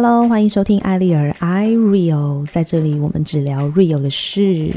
Hello，欢迎收听艾丽儿 I Real，在这里我们只聊 real 的事。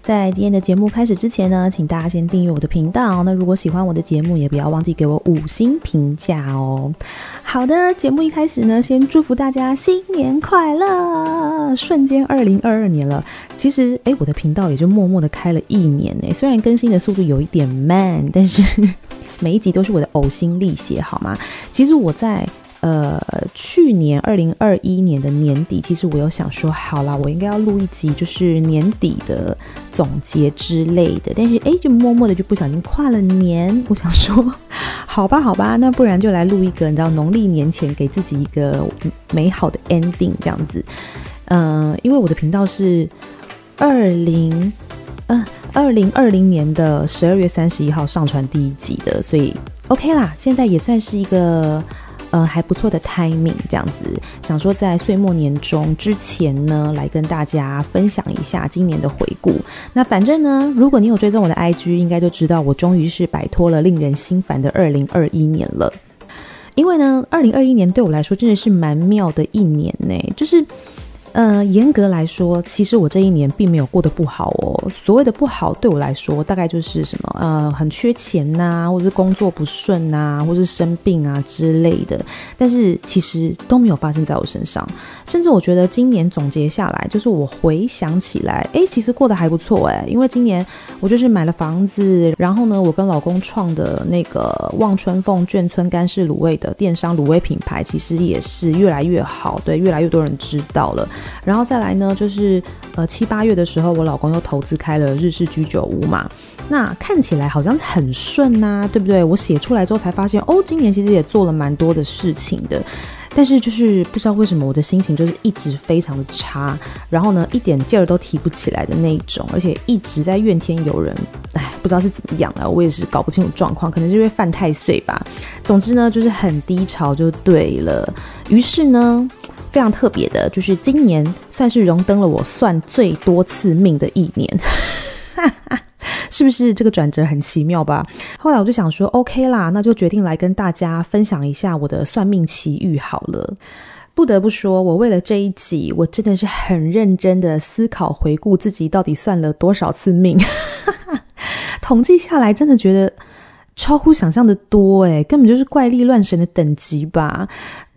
在今天的节目开始之前呢，请大家先订阅我的频道。那如果喜欢我的节目，也不要忘记给我五星评价哦。好的，节目一开始呢，先祝福大家新年快乐！瞬间二零二二年了，其实诶，我的频道也就默默的开了一年呢。虽然更新的速度有一点慢，但是 每一集都是我的呕心沥血，好吗？其实我在。呃，去年二零二一年的年底，其实我有想说，好啦，我应该要录一集，就是年底的总结之类的。但是，哎，就默默的就不小心跨了年。我想说，好吧，好吧，那不然就来录一个，你知道，农历年前给自己一个美好的 ending 这样子。嗯、因为我的频道是二零，嗯，二零二零年的十二月三十一号上传第一集的，所以 OK 啦，现在也算是一个。呃，还不错的 timing，这样子，想说在岁末年终之前呢，来跟大家分享一下今年的回顾。那反正呢，如果你有追踪我的 IG，应该就知道我终于是摆脱了令人心烦的二零二一年了。因为呢，二零二一年对我来说真的是蛮妙的一年呢，就是。呃，严格来说，其实我这一年并没有过得不好哦。所谓的不好，对我来说，大概就是什么呃，很缺钱呐、或者是工作不顺呐、啊，或是生病啊之类的。但是其实都没有发生在我身上。甚至我觉得今年总结下来，就是我回想起来，哎，其实过得还不错哎。因为今年我就是买了房子，然后呢，我跟老公创的那个望春凤眷村干式卤味的电商卤味品牌，其实也是越来越好，对，越来越多人知道了。然后再来呢，就是呃七八月的时候，我老公又投资开了日式居酒屋嘛，那看起来好像很顺呐、啊，对不对？我写出来之后才发现，哦，今年其实也做了蛮多的事情的，但是就是不知道为什么我的心情就是一直非常的差，然后呢一点劲儿都提不起来的那一种，而且一直在怨天尤人，哎，不知道是怎么样啊，我也是搞不清楚状况，可能是因为犯太岁吧。总之呢，就是很低潮就对了。于是呢。非常特别的，就是今年算是荣登了我算最多次命的一年，是不是这个转折很奇妙吧？后来我就想说，OK 啦，那就决定来跟大家分享一下我的算命奇遇好了。不得不说，我为了这一集，我真的是很认真的思考回顾自己到底算了多少次命，统计下来真的觉得。超乎想象的多诶，根本就是怪力乱神的等级吧。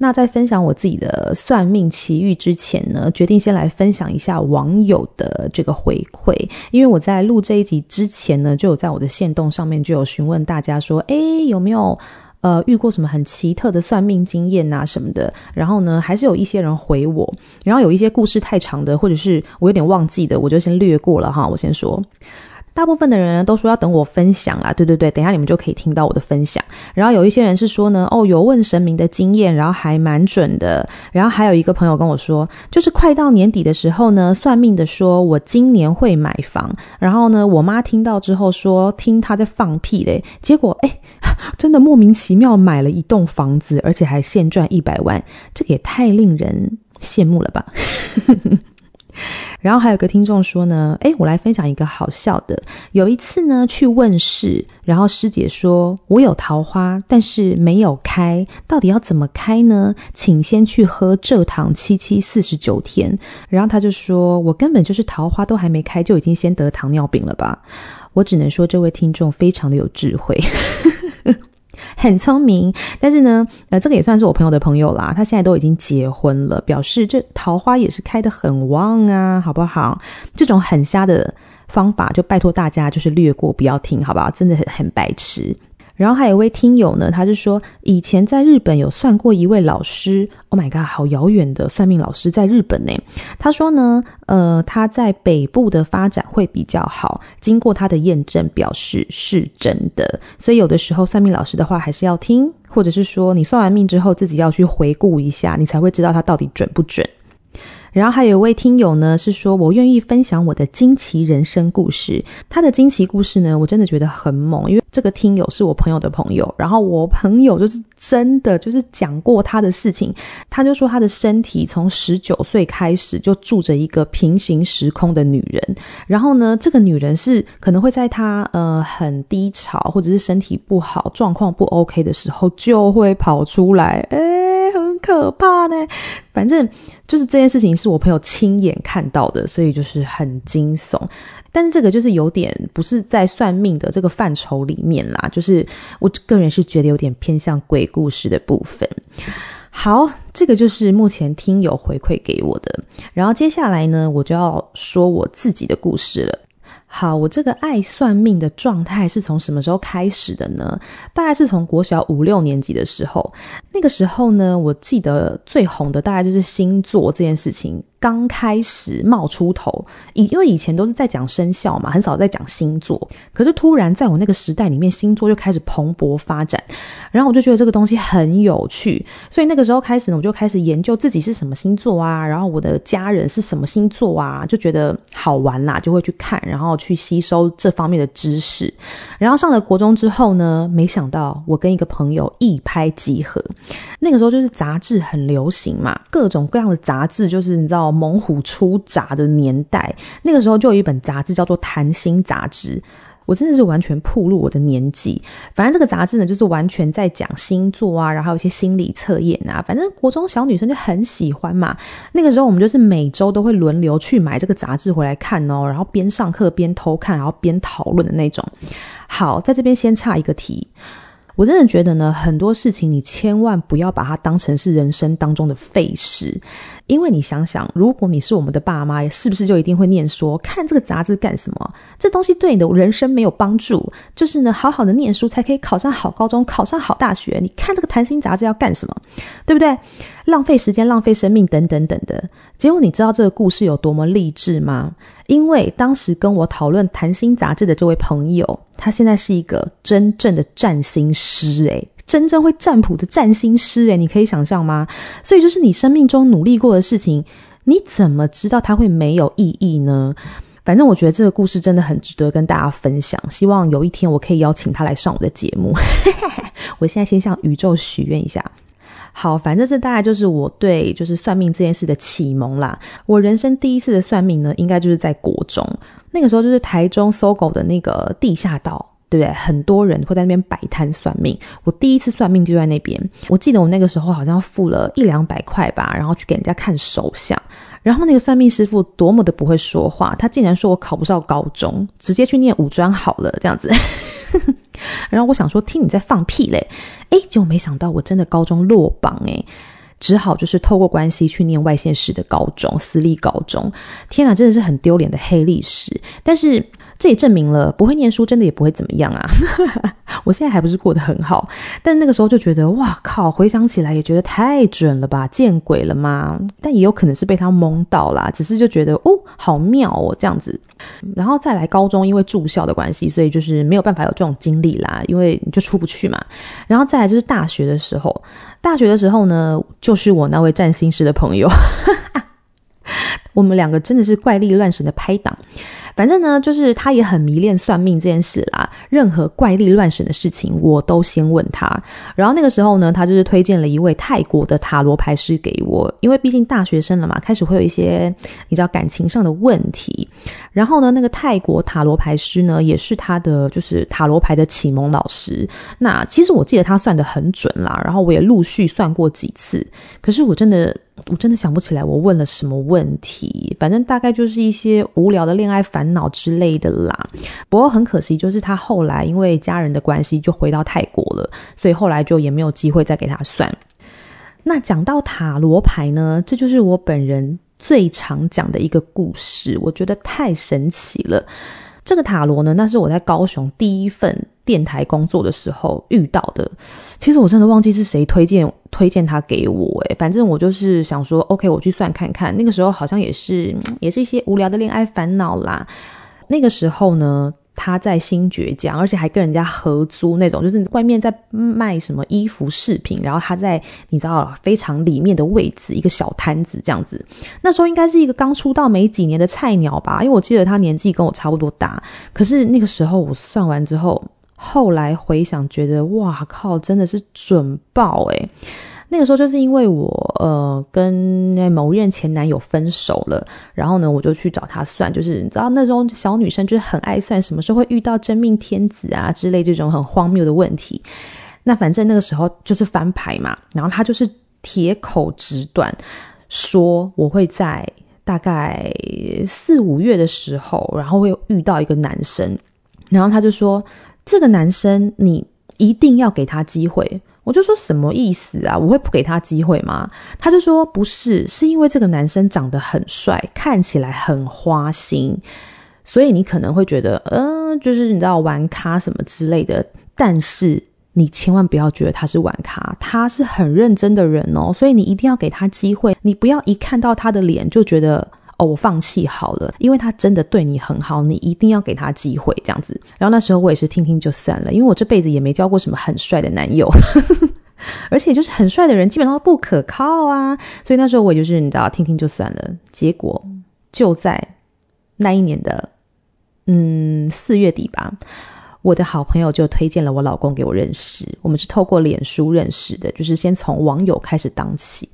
那在分享我自己的算命奇遇之前呢，决定先来分享一下网友的这个回馈。因为我在录这一集之前呢，就有在我的线动上面就有询问大家说，诶，有没有呃遇过什么很奇特的算命经验啊什么的？然后呢，还是有一些人回我，然后有一些故事太长的，或者是我有点忘记的，我就先略过了哈。我先说。大部分的人呢都说要等我分享啦，对对对，等下你们就可以听到我的分享。然后有一些人是说呢，哦，有问神明的经验，然后还蛮准的。然后还有一个朋友跟我说，就是快到年底的时候呢，算命的说我今年会买房。然后呢，我妈听到之后说，听他在放屁嘞。结果哎，真的莫名其妙买了一栋房子，而且还现赚一百万，这个也太令人羡慕了吧。然后还有个听众说呢，诶，我来分享一个好笑的。有一次呢，去问事，然后师姐说我有桃花，但是没有开，到底要怎么开呢？请先去喝蔗糖七七四十九天。然后他就说，我根本就是桃花都还没开，就已经先得糖尿病了吧？我只能说，这位听众非常的有智慧。很聪明，但是呢，呃，这个也算是我朋友的朋友啦。他现在都已经结婚了，表示这桃花也是开得很旺啊，好不好？这种很瞎的方法，就拜托大家就是略过，不要听，好不好？真的很很白痴。然后还有一位听友呢，他是说以前在日本有算过一位老师，Oh my god，好遥远的算命老师在日本呢。他说呢，呃，他在北部的发展会比较好，经过他的验证，表示是真的。所以有的时候算命老师的话还是要听，或者是说你算完命之后自己要去回顾一下，你才会知道他到底准不准。然后还有一位听友呢，是说我愿意分享我的惊奇人生故事。他的惊奇故事呢，我真的觉得很猛，因为这个听友是我朋友的朋友，然后我朋友就是真的就是讲过他的事情。他就说他的身体从十九岁开始就住着一个平行时空的女人，然后呢，这个女人是可能会在他呃很低潮或者是身体不好、状况不 OK 的时候就会跑出来，很可怕呢。反正就是这件事情是我朋友亲眼看到的，所以就是很惊悚。但是这个就是有点不是在算命的这个范畴里面啦，就是我个人是觉得有点偏向鬼故事的部分。好，这个就是目前听友回馈给我的。然后接下来呢，我就要说我自己的故事了。好，我这个爱算命的状态是从什么时候开始的呢？大概是从国小五六年级的时候。那个时候呢，我记得最红的大概就是星座这件事情。刚开始冒出头，以因为以前都是在讲生肖嘛，很少在讲星座。可是突然在我那个时代里面，星座就开始蓬勃发展，然后我就觉得这个东西很有趣，所以那个时候开始呢，我就开始研究自己是什么星座啊，然后我的家人是什么星座啊，就觉得好玩啦，就会去看，然后去吸收这方面的知识。然后上了国中之后呢，没想到我跟一个朋友一拍即合。那个时候就是杂志很流行嘛，各种各样的杂志，就是你知道。猛虎出闸的年代，那个时候就有一本杂志叫做《谈心杂志》，我真的是完全暴露我的年纪。反正这个杂志呢，就是完全在讲星座啊，然后还有一些心理测验啊。反正国中小女生就很喜欢嘛。那个时候我们就是每周都会轮流去买这个杂志回来看哦，然后边上课边偷看，然后边讨论的那种。好，在这边先差一个题。我真的觉得呢，很多事情你千万不要把它当成是人生当中的废事，因为你想想，如果你是我们的爸妈，是不是就一定会念说，看这个杂志干什么？这东西对你的人生没有帮助，就是呢，好好的念书才可以考上好高中，考上好大学。你看这个谈心杂志要干什么？对不对？浪费时间，浪费生命，等等等等的。结果你知道这个故事有多么励志吗？因为当时跟我讨论谈心杂志的这位朋友，他现在是一个真正的占星师，诶，真正会占卜的占星师，诶，你可以想象吗？所以就是你生命中努力过的事情，你怎么知道它会没有意义呢？反正我觉得这个故事真的很值得跟大家分享，希望有一天我可以邀请他来上我的节目。我现在先向宇宙许愿一下。好，反正这大概就是我对就是算命这件事的启蒙啦。我人生第一次的算命呢，应该就是在国中，那个时候就是台中搜狗的那个地下道，对不对？很多人会在那边摆摊算命。我第一次算命就在那边，我记得我那个时候好像付了一两百块吧，然后去给人家看手相。然后那个算命师傅多么的不会说话，他竟然说我考不上高中，直接去念五专好了，这样子。然后我想说，听你在放屁嘞，哎，结果没想到我真的高中落榜哎，只好就是透过关系去念外县市的高中，私立高中。天哪，真的是很丢脸的黑历史。但是。这也证明了不会念书真的也不会怎么样啊！我现在还不是过得很好，但那个时候就觉得哇靠，回想起来也觉得太准了吧，见鬼了吗？但也有可能是被他蒙到啦，只是就觉得哦，好妙哦这样子。然后再来高中，因为住校的关系，所以就是没有办法有这种经历啦，因为你就出不去嘛。然后再来就是大学的时候，大学的时候呢，就是我那位占星师的朋友，我们两个真的是怪力乱神的拍档。反正呢，就是他也很迷恋算命这件事啦。任何怪力乱神的事情，我都先问他。然后那个时候呢，他就是推荐了一位泰国的塔罗牌师给我，因为毕竟大学生了嘛，开始会有一些你知道感情上的问题。然后呢，那个泰国塔罗牌师呢，也是他的就是塔罗牌的启蒙老师。那其实我记得他算得很准啦，然后我也陆续算过几次。可是我真的。我真的想不起来我问了什么问题，反正大概就是一些无聊的恋爱烦烦恼之类的啦。不过很可惜，就是他后来因为家人的关系就回到泰国了，所以后来就也没有机会再给他算。那讲到塔罗牌呢，这就是我本人最常讲的一个故事，我觉得太神奇了。这个塔罗呢，那是我在高雄第一份电台工作的时候遇到的。其实我真的忘记是谁推荐推荐他给我，诶，反正我就是想说，OK，我去算看看。那个时候好像也是也是一些无聊的恋爱烦恼啦。那个时候呢。他在新崛江，而且还跟人家合租那种，就是外面在卖什么衣服饰品，然后他在你知道非常里面的位置，一个小摊子这样子。那时候应该是一个刚出道没几年的菜鸟吧，因为我记得他年纪跟我差不多大。可是那个时候我算完之后，后来回想觉得哇靠，真的是准爆诶。那个时候就是因为我呃跟某任前男友分手了，然后呢我就去找他算，就是你知道那种小女生就是很爱算什么时候会遇到真命天子啊之类这种很荒谬的问题。那反正那个时候就是翻牌嘛，然后他就是铁口直断，说我会在大概四五月的时候，然后会遇到一个男生，然后他就说这个男生你一定要给他机会。我就说什么意思啊？我会不给他机会吗？他就说不是，是因为这个男生长得很帅，看起来很花心，所以你可能会觉得，嗯、就是你知道玩咖什么之类的。但是你千万不要觉得他是玩咖，他是很认真的人哦，所以你一定要给他机会。你不要一看到他的脸就觉得。我放弃好了，因为他真的对你很好，你一定要给他机会，这样子。然后那时候我也是听听就算了，因为我这辈子也没交过什么很帅的男友，而且就是很帅的人基本上不可靠啊，所以那时候我也就是你知道，听听就算了。结果就在那一年的嗯四月底吧，我的好朋友就推荐了我老公给我认识，我们是透过脸书认识的，就是先从网友开始当起。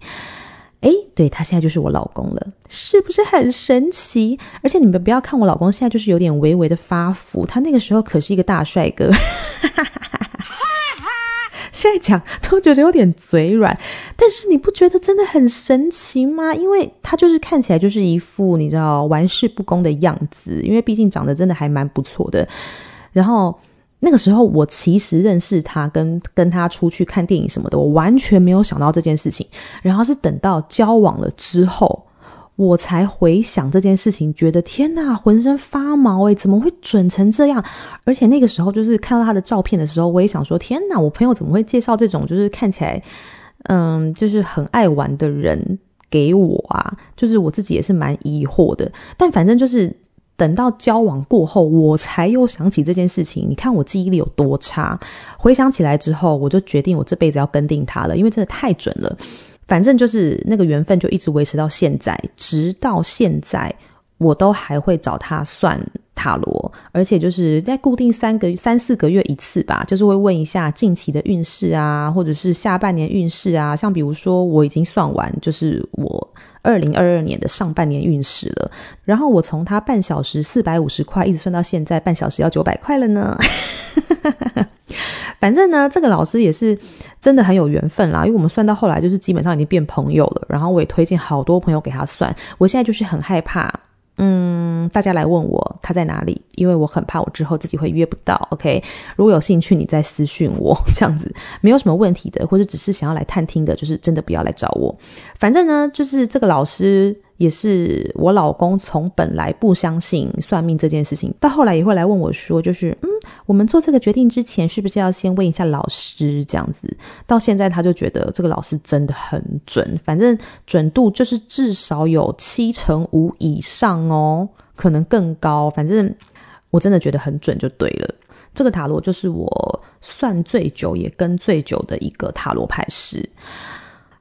诶，对，他现在就是我老公了，是不是很神奇？而且你们不要看我老公现在就是有点微微的发福，他那个时候可是一个大帅哥。现在讲都觉得有点嘴软，但是你不觉得真的很神奇吗？因为他就是看起来就是一副你知道玩世不恭的样子，因为毕竟长得真的还蛮不错的，然后。那个时候，我其实认识他，跟跟他出去看电影什么的，我完全没有想到这件事情。然后是等到交往了之后，我才回想这件事情，觉得天哪，浑身发毛诶，怎么会准成这样？而且那个时候，就是看到他的照片的时候，我也想说，天哪，我朋友怎么会介绍这种就是看起来，嗯，就是很爱玩的人给我啊？就是我自己也是蛮疑惑的，但反正就是。等到交往过后，我才又想起这件事情。你看我记忆力有多差？回想起来之后，我就决定我这辈子要跟定他了，因为真的太准了。反正就是那个缘分就一直维持到现在，直到现在我都还会找他算塔罗，而且就是在固定三个三四个月一次吧，就是会问一下近期的运势啊，或者是下半年运势啊。像比如说我已经算完，就是我。二零二二年的上半年运势了，然后我从他半小时四百五十块一直算到现在半小时要九百块了呢。反正呢，这个老师也是真的很有缘分啦，因为我们算到后来就是基本上已经变朋友了，然后我也推荐好多朋友给他算。我现在就是很害怕。嗯，大家来问我他在哪里，因为我很怕我之后自己会约不到。OK，如果有兴趣，你再私讯我，这样子没有什么问题的，或者只是想要来探听的，就是真的不要来找我。反正呢，就是这个老师。也是我老公从本来不相信算命这件事情，到后来也会来问我说，就是嗯，我们做这个决定之前，是不是要先问一下老师这样子？到现在他就觉得这个老师真的很准，反正准度就是至少有七成五以上哦，可能更高。反正我真的觉得很准就对了。这个塔罗就是我算最久也跟最久的一个塔罗牌师。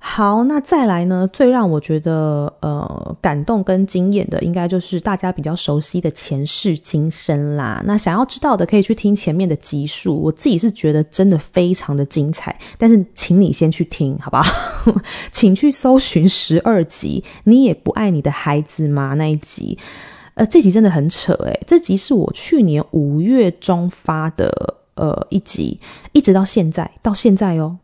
好，那再来呢？最让我觉得呃感动跟惊艳的，应该就是大家比较熟悉的前世今生啦。那想要知道的，可以去听前面的集数。我自己是觉得真的非常的精彩，但是请你先去听，好不好？请去搜寻十二集。你也不爱你的孩子吗？那一集，呃，这集真的很扯诶。这集是我去年五月中发的，呃，一集，一直到现在，到现在哦，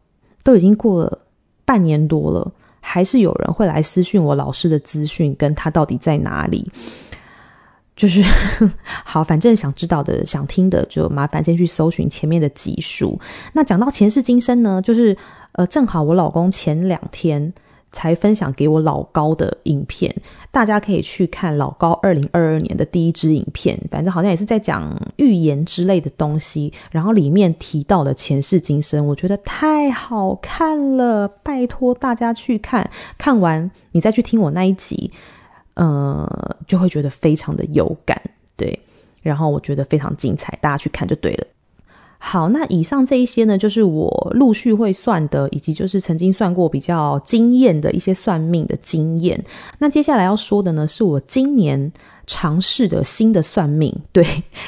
都已经过了。半年多了，还是有人会来私讯我老师的资讯，跟他到底在哪里？就是 好，反正想知道的、想听的，就麻烦先去搜寻前面的集数。那讲到前世今生呢，就是呃，正好我老公前两天。才分享给我老高的影片，大家可以去看老高二零二二年的第一支影片，反正好像也是在讲预言之类的东西，然后里面提到了前世今生，我觉得太好看了，拜托大家去看，看完你再去听我那一集，呃，就会觉得非常的有感，对，然后我觉得非常精彩，大家去看就对了。好，那以上这一些呢，就是我陆续会算的，以及就是曾经算过比较惊艳的一些算命的经验。那接下来要说的呢，是我今年尝试的新的算命，对，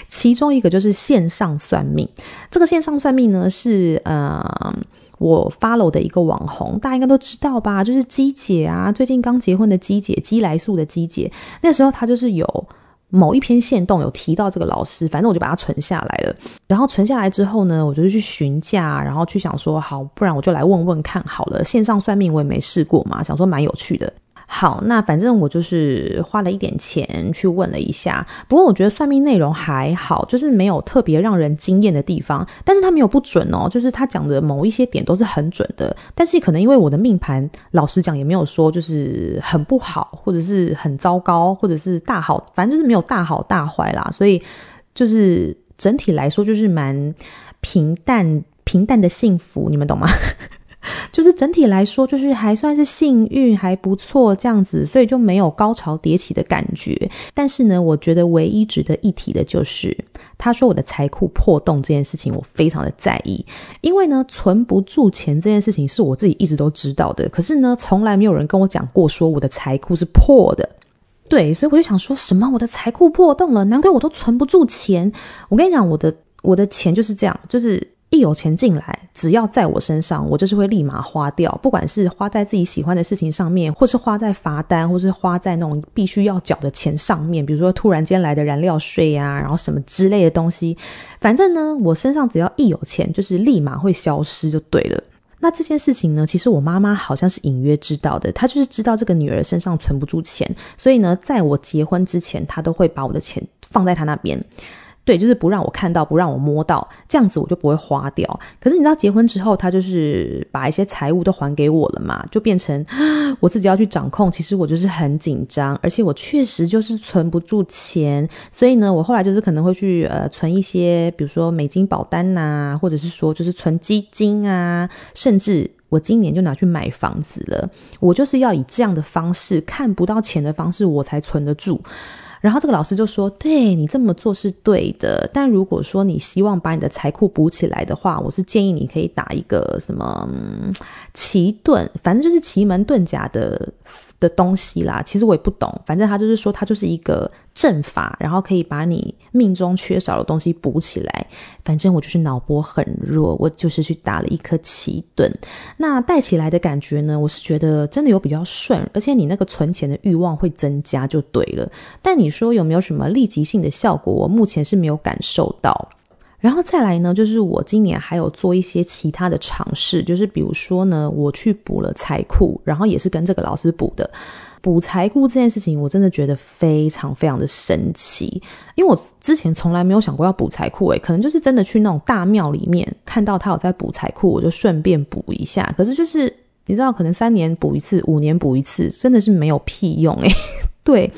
其中一个就是线上算命。这个线上算命呢，是呃我 follow 的一个网红，大家应该都知道吧？就是姬姐啊，最近刚结婚的姬姐，姬来素的姬姐。那时候她就是有某一篇线动有提到这个老师，反正我就把它存下来了。然后存下来之后呢，我就去询价，然后去想说，好，不然我就来问问看好了。线上算命我也没试过嘛，想说蛮有趣的。好，那反正我就是花了一点钱去问了一下，不过我觉得算命内容还好，就是没有特别让人惊艳的地方，但是他没有不准哦，就是他讲的某一些点都是很准的，但是可能因为我的命盘，老实讲也没有说就是很不好，或者是很糟糕，或者是大好，反正就是没有大好大坏啦，所以就是整体来说就是蛮平淡平淡的幸福，你们懂吗？就是整体来说，就是还算是幸运，还不错这样子，所以就没有高潮迭起的感觉。但是呢，我觉得唯一值得一提的就是，他说我的财库破洞这件事情，我非常的在意。因为呢，存不住钱这件事情是我自己一直都知道的，可是呢，从来没有人跟我讲过说我的财库是破的。对，所以我就想说什么我的财库破洞了，难怪我都存不住钱。我跟你讲，我的我的钱就是这样，就是。一有钱进来，只要在我身上，我就是会立马花掉。不管是花在自己喜欢的事情上面，或是花在罚单，或是花在那种必须要缴的钱上面，比如说突然间来的燃料税呀、啊，然后什么之类的东西。反正呢，我身上只要一有钱，就是立马会消失，就对了。那这件事情呢，其实我妈妈好像是隐约知道的，她就是知道这个女儿身上存不住钱，所以呢，在我结婚之前，她都会把我的钱放在她那边。对，就是不让我看到，不让我摸到，这样子我就不会花掉。可是你知道，结婚之后，他就是把一些财物都还给我了嘛，就变成我自己要去掌控。其实我就是很紧张，而且我确实就是存不住钱，所以呢，我后来就是可能会去呃存一些，比如说美金保单呐、或者是说就是存基金啊，甚至我今年就拿去买房子了。我就是要以这样的方式，看不到钱的方式，我才存得住。然后这个老师就说：“对，你这么做是对的，但如果说你希望把你的财库补起来的话，我是建议你可以打一个什么奇盾，反正就是奇门遁甲的。”的东西啦，其实我也不懂，反正他就是说，他就是一个阵法，然后可以把你命中缺少的东西补起来。反正我就是脑波很弱，我就是去打了一颗奇盾。那带起来的感觉呢，我是觉得真的有比较顺，而且你那个存钱的欲望会增加就对了。但你说有没有什么立即性的效果？我目前是没有感受到。然后再来呢，就是我今年还有做一些其他的尝试，就是比如说呢，我去补了财库，然后也是跟这个老师补的。补财库这件事情，我真的觉得非常非常的神奇，因为我之前从来没有想过要补财库，诶，可能就是真的去那种大庙里面看到他有在补财库，我就顺便补一下。可是就是你知道，可能三年补一次，五年补一次，真的是没有屁用，诶。对。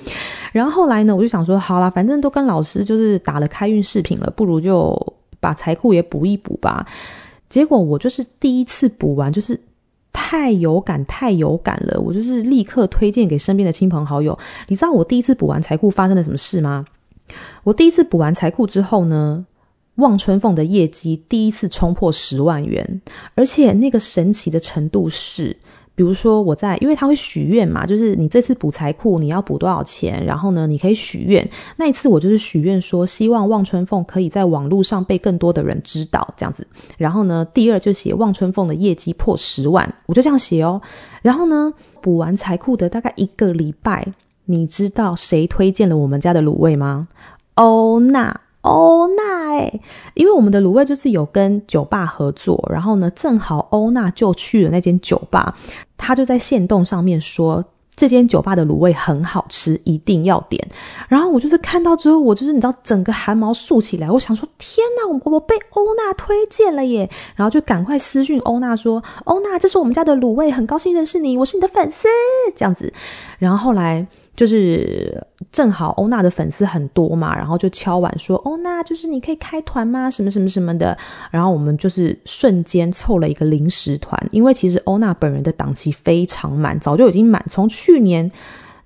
然后后来呢，我就想说，好啦，反正都跟老师就是打了开运视频了，不如就把财库也补一补吧。结果我就是第一次补完，就是太有感，太有感了。我就是立刻推荐给身边的亲朋好友。你知道我第一次补完财库发生了什么事吗？我第一次补完财库之后呢，望春凤的业绩第一次冲破十万元，而且那个神奇的程度是。比如说我在，因为他会许愿嘛，就是你这次补财库你要补多少钱，然后呢，你可以许愿。那一次我就是许愿说，希望望春凤可以在网络上被更多的人知道，这样子。然后呢，第二就写望春凤的业绩破十万，我就这样写哦。然后呢，补完财库的大概一个礼拜，你知道谁推荐了我们家的卤味吗？欧娜。欧娜诶，因为我们的卤味就是有跟酒吧合作，然后呢，正好欧娜就去了那间酒吧，她就在线动上面说这间酒吧的卤味很好吃，一定要点。然后我就是看到之后，我就是你知道整个汗毛竖起来，我想说天哪，我我被欧娜推荐了耶！然后就赶快私讯欧娜说，欧娜，这是我们家的卤味，很高兴认识你，我是你的粉丝，这样子。然后后来。就是正好欧娜的粉丝很多嘛，然后就敲碗说欧娜，就是你可以开团吗？什么什么什么的。然后我们就是瞬间凑了一个临时团，因为其实欧娜本人的档期非常满，早就已经满，从去年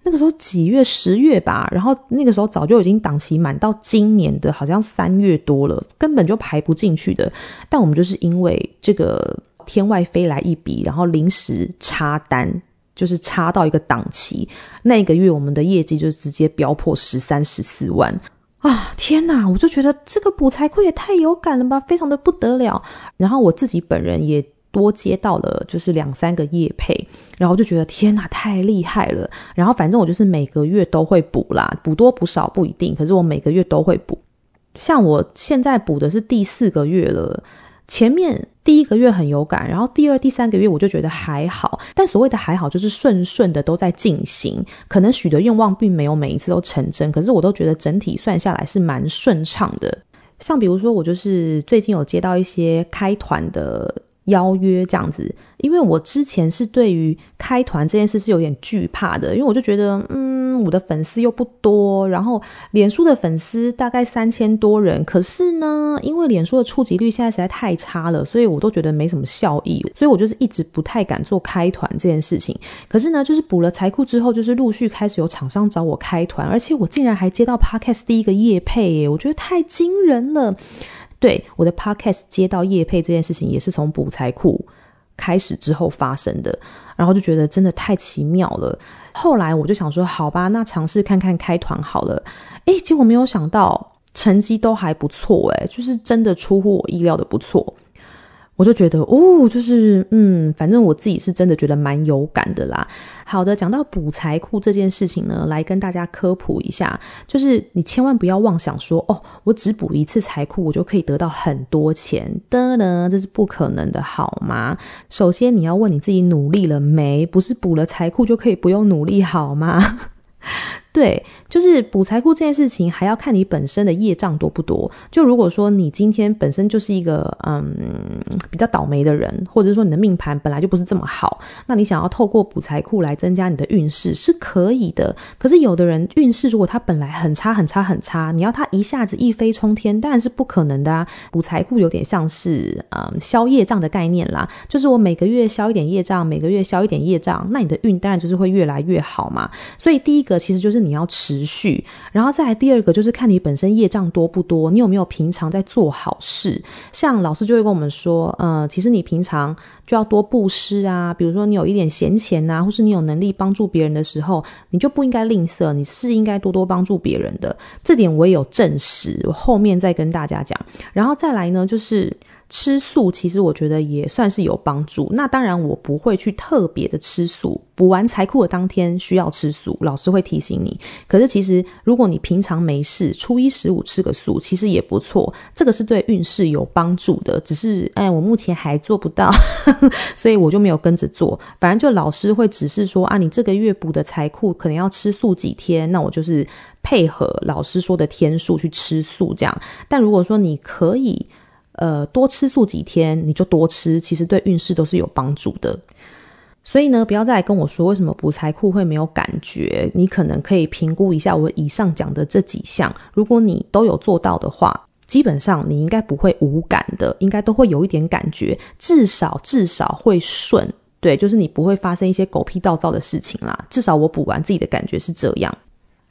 那个时候几月十月吧，然后那个时候早就已经档期满到今年的好像三月多了，根本就排不进去的。但我们就是因为这个天外飞来一笔，然后临时插单。就是差到一个档期，那一个月我们的业绩就直接飙破十三、十四万啊！天哪，我就觉得这个补财库也太有感了吧，非常的不得了。然后我自己本人也多接到了就是两三个业配，然后就觉得天哪，太厉害了。然后反正我就是每个月都会补啦，补多补少不一定，可是我每个月都会补。像我现在补的是第四个月了。前面第一个月很有感，然后第二、第三个月我就觉得还好，但所谓的还好就是顺顺的都在进行，可能许的愿望并没有每一次都成真，可是我都觉得整体算下来是蛮顺畅的。像比如说，我就是最近有接到一些开团的邀约这样子，因为我之前是对于开团这件事是有点惧怕的，因为我就觉得，嗯，我的粉丝又不多，然后脸书的粉丝大概三千多人，可是呢，因为脸书的触及率现在实在太差了，所以我都觉得没什么效益，所以我就是一直不太敢做开团这件事情。可是呢，就是补了财库之后，就是陆续开始有厂商找我开团，而且我竟然还接到 Podcast 第一个业配耶，我觉得太惊人了。对，我的 podcast 接到叶配这件事情，也是从补财库开始之后发生的，然后就觉得真的太奇妙了。后来我就想说，好吧，那尝试看看开团好了。诶，结果没有想到成绩都还不错，诶，就是真的出乎我意料的不错。我就觉得哦，就是嗯，反正我自己是真的觉得蛮有感的啦。好的，讲到补财库这件事情呢，来跟大家科普一下，就是你千万不要妄想说哦，我只补一次财库，我就可以得到很多钱的呢，这是不可能的，好吗？首先你要问你自己努力了没，不是补了财库就可以不用努力，好吗？对，就是补财库这件事情，还要看你本身的业障多不多。就如果说你今天本身就是一个嗯比较倒霉的人，或者说你的命盘本来就不是这么好，那你想要透过补财库来增加你的运势是可以的。可是有的人运势如果他本来很差很差很差，你要他一下子一飞冲天，当然是不可能的啊。补财库有点像是嗯消业障的概念啦，就是我每个月消一点业障，每个月消一点业障，那你的运当然就是会越来越好嘛。所以第一个其实就是。你要持续，然后再来第二个就是看你本身业障多不多，你有没有平常在做好事。像老师就会跟我们说，呃，其实你平常就要多布施啊，比如说你有一点闲钱呐，或是你有能力帮助别人的时候，你就不应该吝啬，你是应该多多帮助别人的。这点我也有证实，我后面再跟大家讲。然后再来呢，就是。吃素其实我觉得也算是有帮助。那当然我不会去特别的吃素，补完财库的当天需要吃素，老师会提醒你。可是其实如果你平常没事，初一十五吃个素，其实也不错。这个是对运势有帮助的。只是哎，我目前还做不到，所以我就没有跟着做。反正就老师会指示说啊，你这个月补的财库可能要吃素几天，那我就是配合老师说的天数去吃素这样。但如果说你可以。呃，多吃素几天，你就多吃，其实对运势都是有帮助的。所以呢，不要再跟我说为什么补财库会没有感觉。你可能可以评估一下我以上讲的这几项，如果你都有做到的话，基本上你应该不会无感的，应该都会有一点感觉，至少至少会顺。对，就是你不会发生一些狗屁倒灶的事情啦。至少我补完自己的感觉是这样。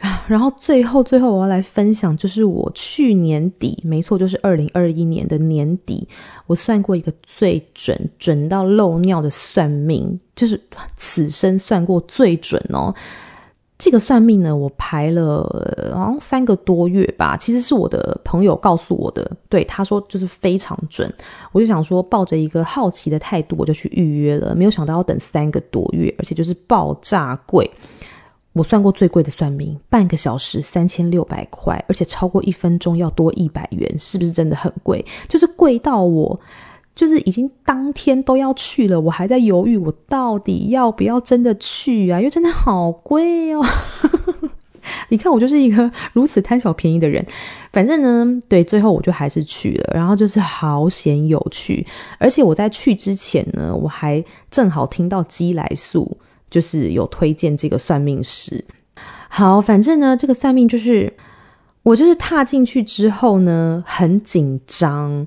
然后最后最后我要来分享，就是我去年底，没错，就是二零二一年的年底，我算过一个最准准到漏尿的算命，就是此生算过最准哦。这个算命呢，我排了好像三个多月吧，其实是我的朋友告诉我的，对，他说就是非常准，我就想说抱着一个好奇的态度，我就去预约了，没有想到要等三个多月，而且就是爆炸贵。我算过最贵的算命，半个小时三千六百块，而且超过一分钟要多一百元，是不是真的很贵？就是贵到我，就是已经当天都要去了，我还在犹豫，我到底要不要真的去啊？因为真的好贵哦。你看我就是一个如此贪小便宜的人，反正呢，对，最后我就还是去了，然后就是好险有趣，而且我在去之前呢，我还正好听到鸡来素。就是有推荐这个算命师，好，反正呢，这个算命就是我就是踏进去之后呢，很紧张。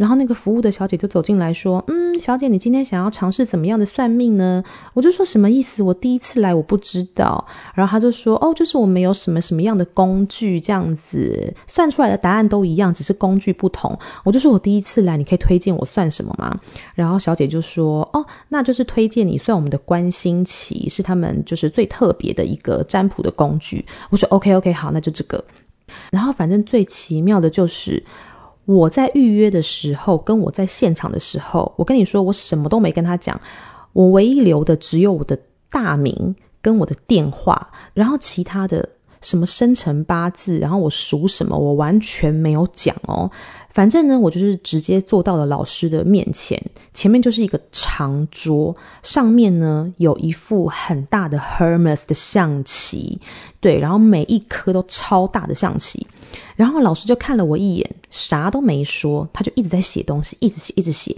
然后那个服务的小姐就走进来说：“嗯，小姐，你今天想要尝试怎么样的算命呢？”我就说：“什么意思？我第一次来，我不知道。”然后她就说：“哦，就是我们有什么什么样的工具，这样子算出来的答案都一样，只是工具不同。”我就说：“我第一次来，你可以推荐我算什么吗？”然后小姐就说：“哦，那就是推荐你算我们的观星旗，是他们就是最特别的一个占卜的工具。”我说：“OK，OK，好，那就这个。”然后反正最奇妙的就是。我在预约的时候，跟我在现场的时候，我跟你说，我什么都没跟他讲，我唯一留的只有我的大名跟我的电话，然后其他的什么生辰八字，然后我属什么，我完全没有讲哦。反正呢，我就是直接坐到了老师的面前，前面就是一个长桌，上面呢有一副很大的 Hermes 的象棋，对，然后每一颗都超大的象棋，然后老师就看了我一眼，啥都没说，他就一直在写东西，一直写，一直写。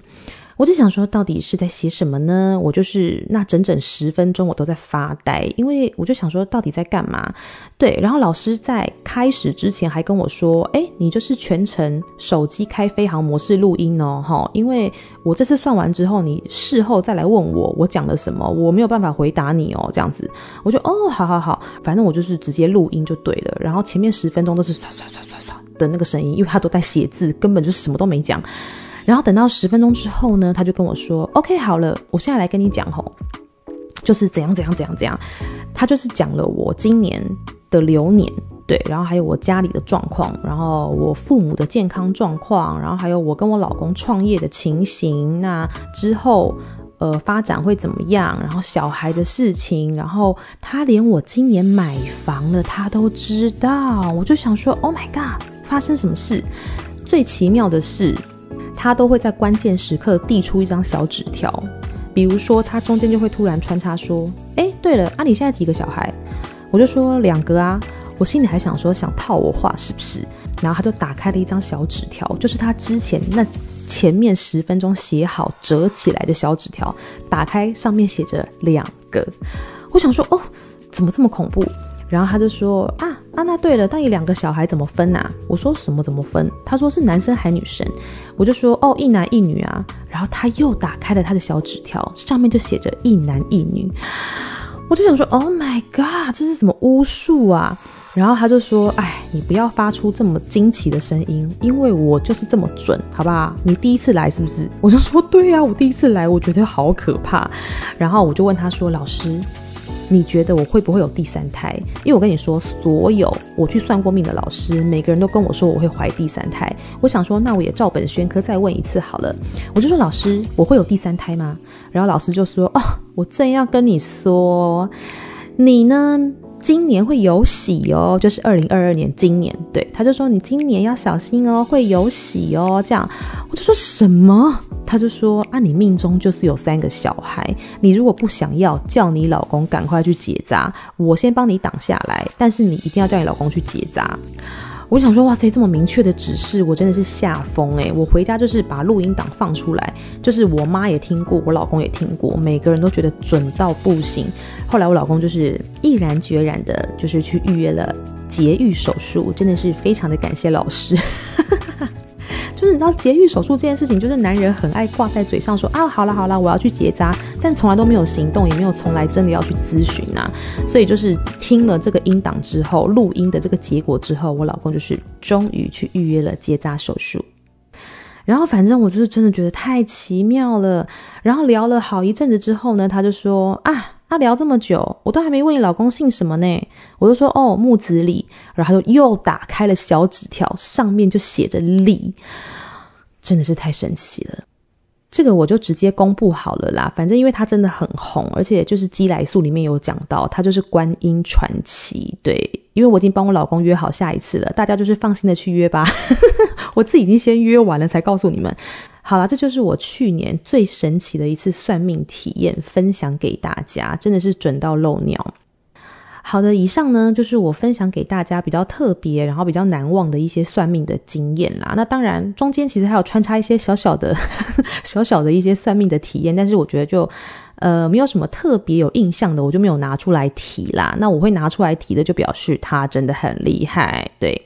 我就想说，到底是在写什么呢？我就是那整整十分钟，我都在发呆，因为我就想说，到底在干嘛？对，然后老师在开始之前还跟我说：“诶，你就是全程手机开飞行模式录音哦，哈，因为我这次算完之后，你事后再来问我，我讲了什么，我没有办法回答你哦，这样子。”我就哦，好好好，反正我就是直接录音就对了。然后前面十分钟都是刷刷刷刷刷的那个声音，因为他都在写字，根本就什么都没讲。然后等到十分钟之后呢，他就跟我说：“OK，好了，我现在来跟你讲吼，就是怎样怎样怎样怎样。”他就是讲了我今年的流年，对，然后还有我家里的状况，然后我父母的健康状况，然后还有我跟我老公创业的情形。那之后呃发展会怎么样？然后小孩的事情，然后他连我今年买房了他都知道。我就想说：“Oh my god，发生什么事？”最奇妙的是。他都会在关键时刻递出一张小纸条，比如说他中间就会突然穿插说：“哎，对了，啊，你现在几个小孩？”我就说两个啊，我心里还想说想套我话是不是？然后他就打开了一张小纸条，就是他之前那前面十分钟写好折起来的小纸条，打开上面写着两个，我想说哦，怎么这么恐怖？然后他就说啊啊，那对了，那你两个小孩怎么分啊？我说什么怎么分？他说是男生还女生？我就说哦，一男一女啊。然后他又打开了他的小纸条，上面就写着一男一女。我就想说，Oh my God，这是什么巫术啊？然后他就说，哎，你不要发出这么惊奇的声音，因为我就是这么准，好不好？你第一次来是不是？我就说对呀，我第一次来，我觉得好可怕。然后我就问他说，老师。你觉得我会不会有第三胎？因为我跟你说，所有我去算过命的老师，每个人都跟我说我会怀第三胎。我想说，那我也照本宣科再问一次好了。我就说，老师，我会有第三胎吗？然后老师就说，哦，我正要跟你说，你呢，今年会有喜哦，就是二零二二年今年。对，他就说你今年要小心哦，会有喜哦。这样，我就说什么？他就说啊，你命中就是有三个小孩，你如果不想要，叫你老公赶快去结扎，我先帮你挡下来，但是你一定要叫你老公去结扎。我想说，哇塞，这么明确的指示，我真的是吓疯诶。我回家就是把录音档放出来，就是我妈也听过，我老公也听过，每个人都觉得准到不行。后来我老公就是毅然决然的，就是去预约了节育手术，真的是非常的感谢老师。就是你知道节育手术这件事情，就是男人很爱挂在嘴上说啊，好了好了，我要去结扎，但从来都没有行动，也没有从来真的要去咨询呐。所以就是听了这个音档之后，录音的这个结果之后，我老公就是终于去预约了结扎手术。然后反正我就是真的觉得太奇妙了。然后聊了好一阵子之后呢，他就说啊。他聊这么久，我都还没问你老公姓什么呢，我就说哦，木子李，然后就又打开了小纸条，上面就写着李，真的是太神奇了。这个我就直接公布好了啦，反正因为他真的很红，而且就是鸡来素里面有讲到，他就是观音传奇，对，因为我已经帮我老公约好下一次了，大家就是放心的去约吧，我自己已经先约完了才告诉你们。好了，这就是我去年最神奇的一次算命体验，分享给大家，真的是准到漏尿。好的，以上呢就是我分享给大家比较特别，然后比较难忘的一些算命的经验啦。那当然，中间其实还有穿插一些小小的、小小的一些算命的体验，但是我觉得就呃没有什么特别有印象的，我就没有拿出来提啦。那我会拿出来提的，就表示他真的很厉害，对。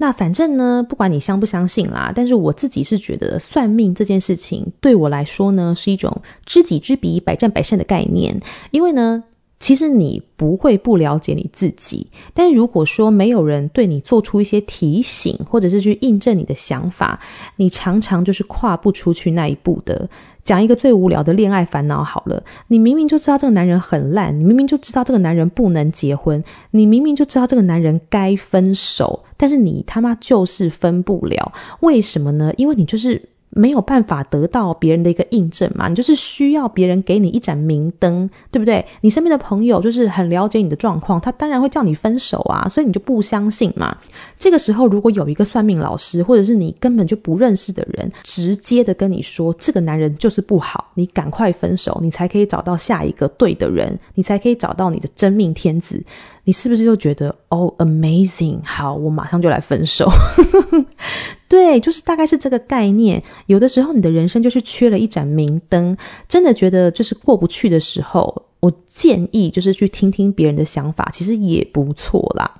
那反正呢，不管你相不相信啦，但是我自己是觉得算命这件事情对我来说呢，是一种知己知彼，百战百胜的概念。因为呢，其实你不会不了解你自己，但如果说没有人对你做出一些提醒，或者是去印证你的想法，你常常就是跨不出去那一步的。讲一个最无聊的恋爱烦恼好了，你明明就知道这个男人很烂，你明明就知道这个男人不能结婚，你明明就知道这个男人该分手，但是你他妈就是分不了，为什么呢？因为你就是。没有办法得到别人的一个印证嘛，你就是需要别人给你一盏明灯，对不对？你身边的朋友就是很了解你的状况，他当然会叫你分手啊，所以你就不相信嘛。这个时候，如果有一个算命老师，或者是你根本就不认识的人，直接的跟你说这个男人就是不好，你赶快分手，你才可以找到下一个对的人，你才可以找到你的真命天子。你是不是就觉得哦，amazing，好，我马上就来分手。对，就是大概是这个概念。有的时候你的人生就是缺了一盏明灯，真的觉得就是过不去的时候，我建议就是去听听别人的想法，其实也不错啦。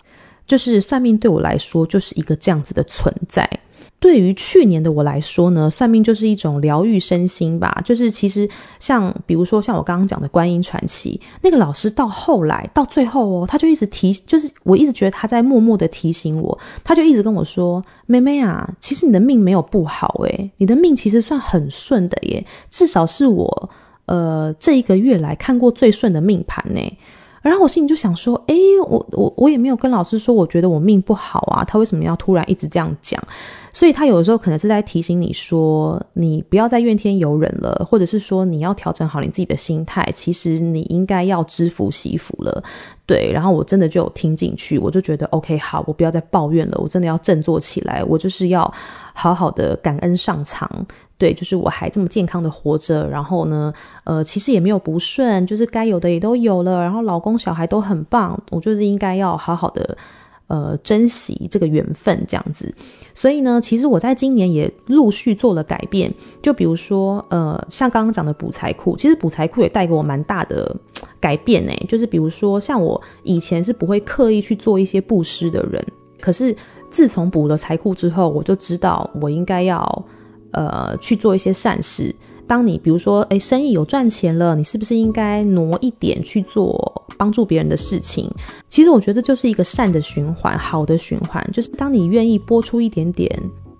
就是算命对我来说就是一个这样子的存在。对于去年的我来说呢，算命就是一种疗愈身心吧。就是其实像比如说像我刚刚讲的观音传奇那个老师，到后来到最后哦，他就一直提，就是我一直觉得他在默默的提醒我，他就一直跟我说：“妹妹啊，其实你的命没有不好诶，你的命其实算很顺的耶，至少是我呃这一个月来看过最顺的命盘呢。”然后我心里就想说：“诶，我我我也没有跟老师说，我觉得我命不好啊，他为什么要突然一直这样讲？”所以他有的时候可能是在提醒你说，你不要再怨天尤人了，或者是说你要调整好你自己的心态。其实你应该要知福惜福了，对。然后我真的就有听进去，我就觉得 OK，好，我不要再抱怨了，我真的要振作起来，我就是要好好的感恩上苍，对，就是我还这么健康的活着。然后呢，呃，其实也没有不顺，就是该有的也都有了，然后老公小孩都很棒，我就是应该要好好的。呃，珍惜这个缘分这样子，所以呢，其实我在今年也陆续做了改变，就比如说，呃，像刚刚讲的补财库，其实补财库也带给我蛮大的改变呢。就是比如说，像我以前是不会刻意去做一些布施的人，可是自从补了财库之后，我就知道我应该要呃去做一些善事。当你比如说，诶，生意有赚钱了，你是不是应该挪一点去做帮助别人的事情？其实我觉得这就是一个善的循环，好的循环，就是当你愿意拨出一点点。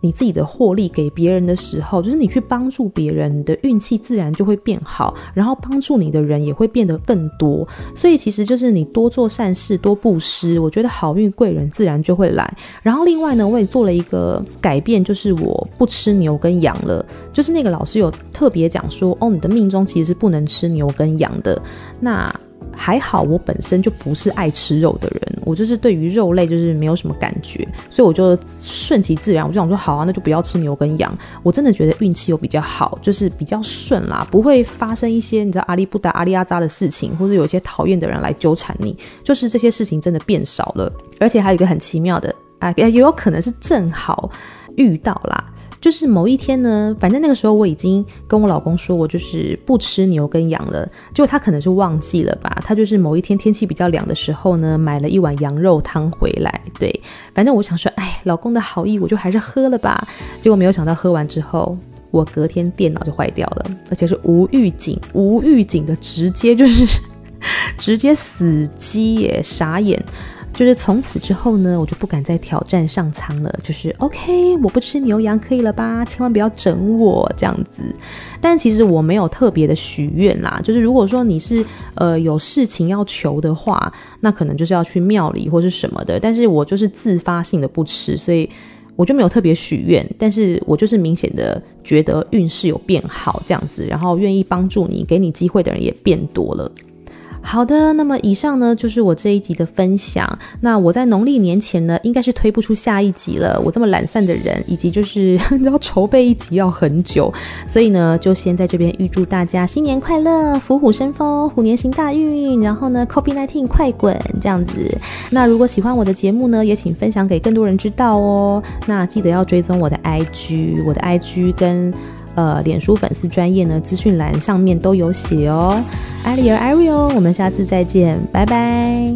你自己的获利给别人的时候，就是你去帮助别人，你的运气自然就会变好，然后帮助你的人也会变得更多。所以其实就是你多做善事，多布施，我觉得好运贵人自然就会来。然后另外呢，我也做了一个改变，就是我不吃牛跟羊了。就是那个老师有特别讲说，哦，你的命中其实是不能吃牛跟羊的。那还好，我本身就不是爱吃肉的人，我就是对于肉类就是没有什么感觉，所以我就顺其自然，我就想说好啊，那就不要吃牛跟羊。我真的觉得运气又比较好，就是比较顺啦，不会发生一些你知道阿里不达阿里阿扎的事情，或者有一些讨厌的人来纠缠你，就是这些事情真的变少了。而且还有一个很奇妙的啊，也有可能是正好遇到啦。就是某一天呢，反正那个时候我已经跟我老公说，我就是不吃牛跟羊了。结果他可能是忘记了吧，他就是某一天天气比较凉的时候呢，买了一碗羊肉汤回来。对，反正我想说，哎，老公的好意，我就还是喝了吧。结果没有想到喝完之后，我隔天电脑就坏掉了，而且是无预警、无预警的，直接就是 直接死机耶，傻眼。就是从此之后呢，我就不敢再挑战上苍了。就是 OK，我不吃牛羊可以了吧？千万不要整我这样子。但其实我没有特别的许愿啦。就是如果说你是呃有事情要求的话，那可能就是要去庙里或是什么的。但是我就是自发性的不吃，所以我就没有特别许愿。但是我就是明显的觉得运势有变好这样子，然后愿意帮助你、给你机会的人也变多了。好的，那么以上呢就是我这一集的分享。那我在农历年前呢，应该是推不出下一集了。我这么懒散的人，以及就是你知道筹备一集要很久，所以呢，就先在这边预祝大家新年快乐，虎虎生风，虎年行大运。然后呢，COVID-19 快滚这样子。那如果喜欢我的节目呢，也请分享给更多人知道哦。那记得要追踪我的 IG，我的 IG 跟。呃，脸书粉丝专业呢，资讯栏上面都有写哦。艾丽尔艾瑞哦我们下次再见，拜拜。